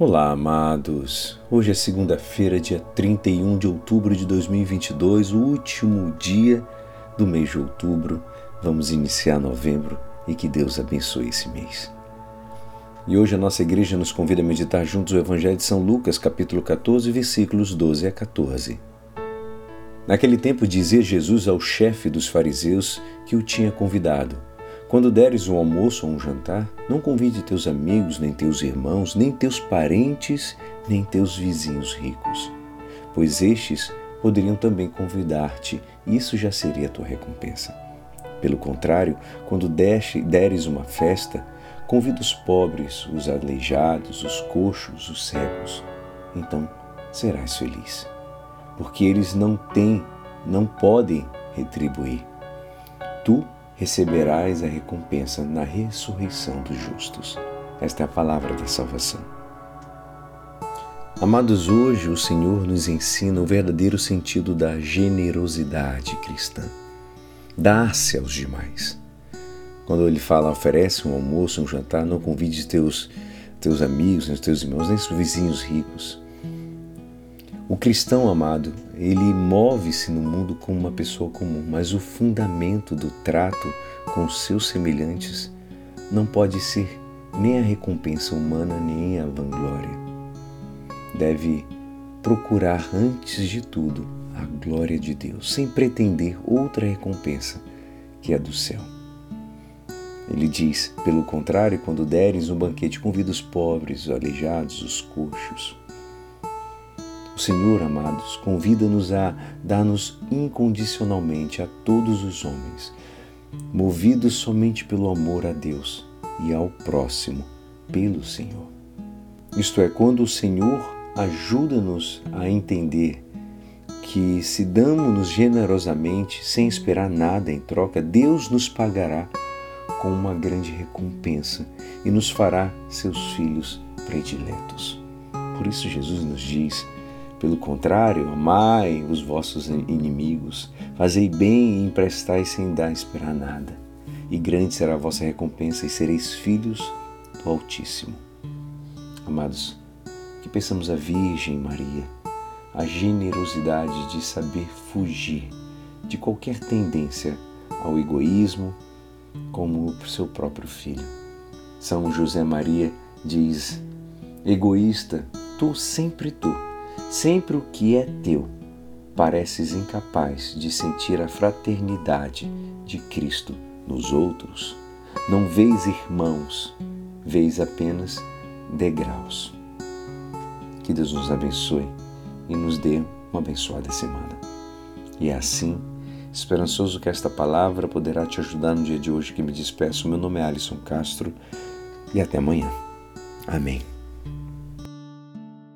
Olá, amados. Hoje é segunda-feira, dia 31 de outubro de 2022, o último dia do mês de outubro. Vamos iniciar novembro e que Deus abençoe esse mês. E hoje a nossa igreja nos convida a meditar juntos o Evangelho de São Lucas, capítulo 14, versículos 12 a 14. Naquele tempo dizia Jesus ao chefe dos fariseus que o tinha convidado: quando deres um almoço ou um jantar, não convide teus amigos, nem teus irmãos, nem teus parentes, nem teus vizinhos ricos, pois estes poderiam também convidar-te, e isso já seria a tua recompensa. Pelo contrário, quando deres uma festa, convida os pobres, os aleijados, os coxos, os cegos. Então serás feliz, porque eles não têm, não podem retribuir. Tu receberás a recompensa na ressurreição dos justos. Esta é a palavra da salvação. Amados, hoje o Senhor nos ensina o verdadeiro sentido da generosidade cristã. Dar-se aos demais. Quando ele fala, oferece um almoço, um jantar, não convide teus, teus amigos, teus irmãos, nem os vizinhos ricos. O cristão amado, ele move-se no mundo como uma pessoa comum, mas o fundamento do trato com seus semelhantes não pode ser nem a recompensa humana nem a vanglória. Deve procurar antes de tudo a glória de Deus, sem pretender outra recompensa que a do céu. Ele diz: pelo contrário, quando deres um banquete, convida os pobres, os aleijados, os coxos, o Senhor, amados, convida-nos a dar-nos incondicionalmente a todos os homens, movidos somente pelo amor a Deus e ao próximo pelo Senhor. Isto é, quando o Senhor ajuda-nos a entender que se damos-nos generosamente, sem esperar nada em troca, Deus nos pagará com uma grande recompensa e nos fará seus filhos prediletos. Por isso Jesus nos diz pelo contrário, amai os vossos inimigos, fazei bem e emprestai sem dar esperar nada, e grande será a vossa recompensa e sereis filhos do Altíssimo. Amados, que pensamos a Virgem Maria, a generosidade de saber fugir de qualquer tendência ao egoísmo, como o seu próprio filho. São José Maria diz: egoísta, tu sempre tu Sempre o que é teu, pareces incapaz de sentir a fraternidade de Cristo nos outros. Não vês irmãos, vês apenas degraus. Que Deus nos abençoe e nos dê uma abençoada semana. E é assim, esperançoso que esta palavra poderá te ajudar no dia de hoje que me despeço. Meu nome é Alisson Castro e até amanhã. Amém.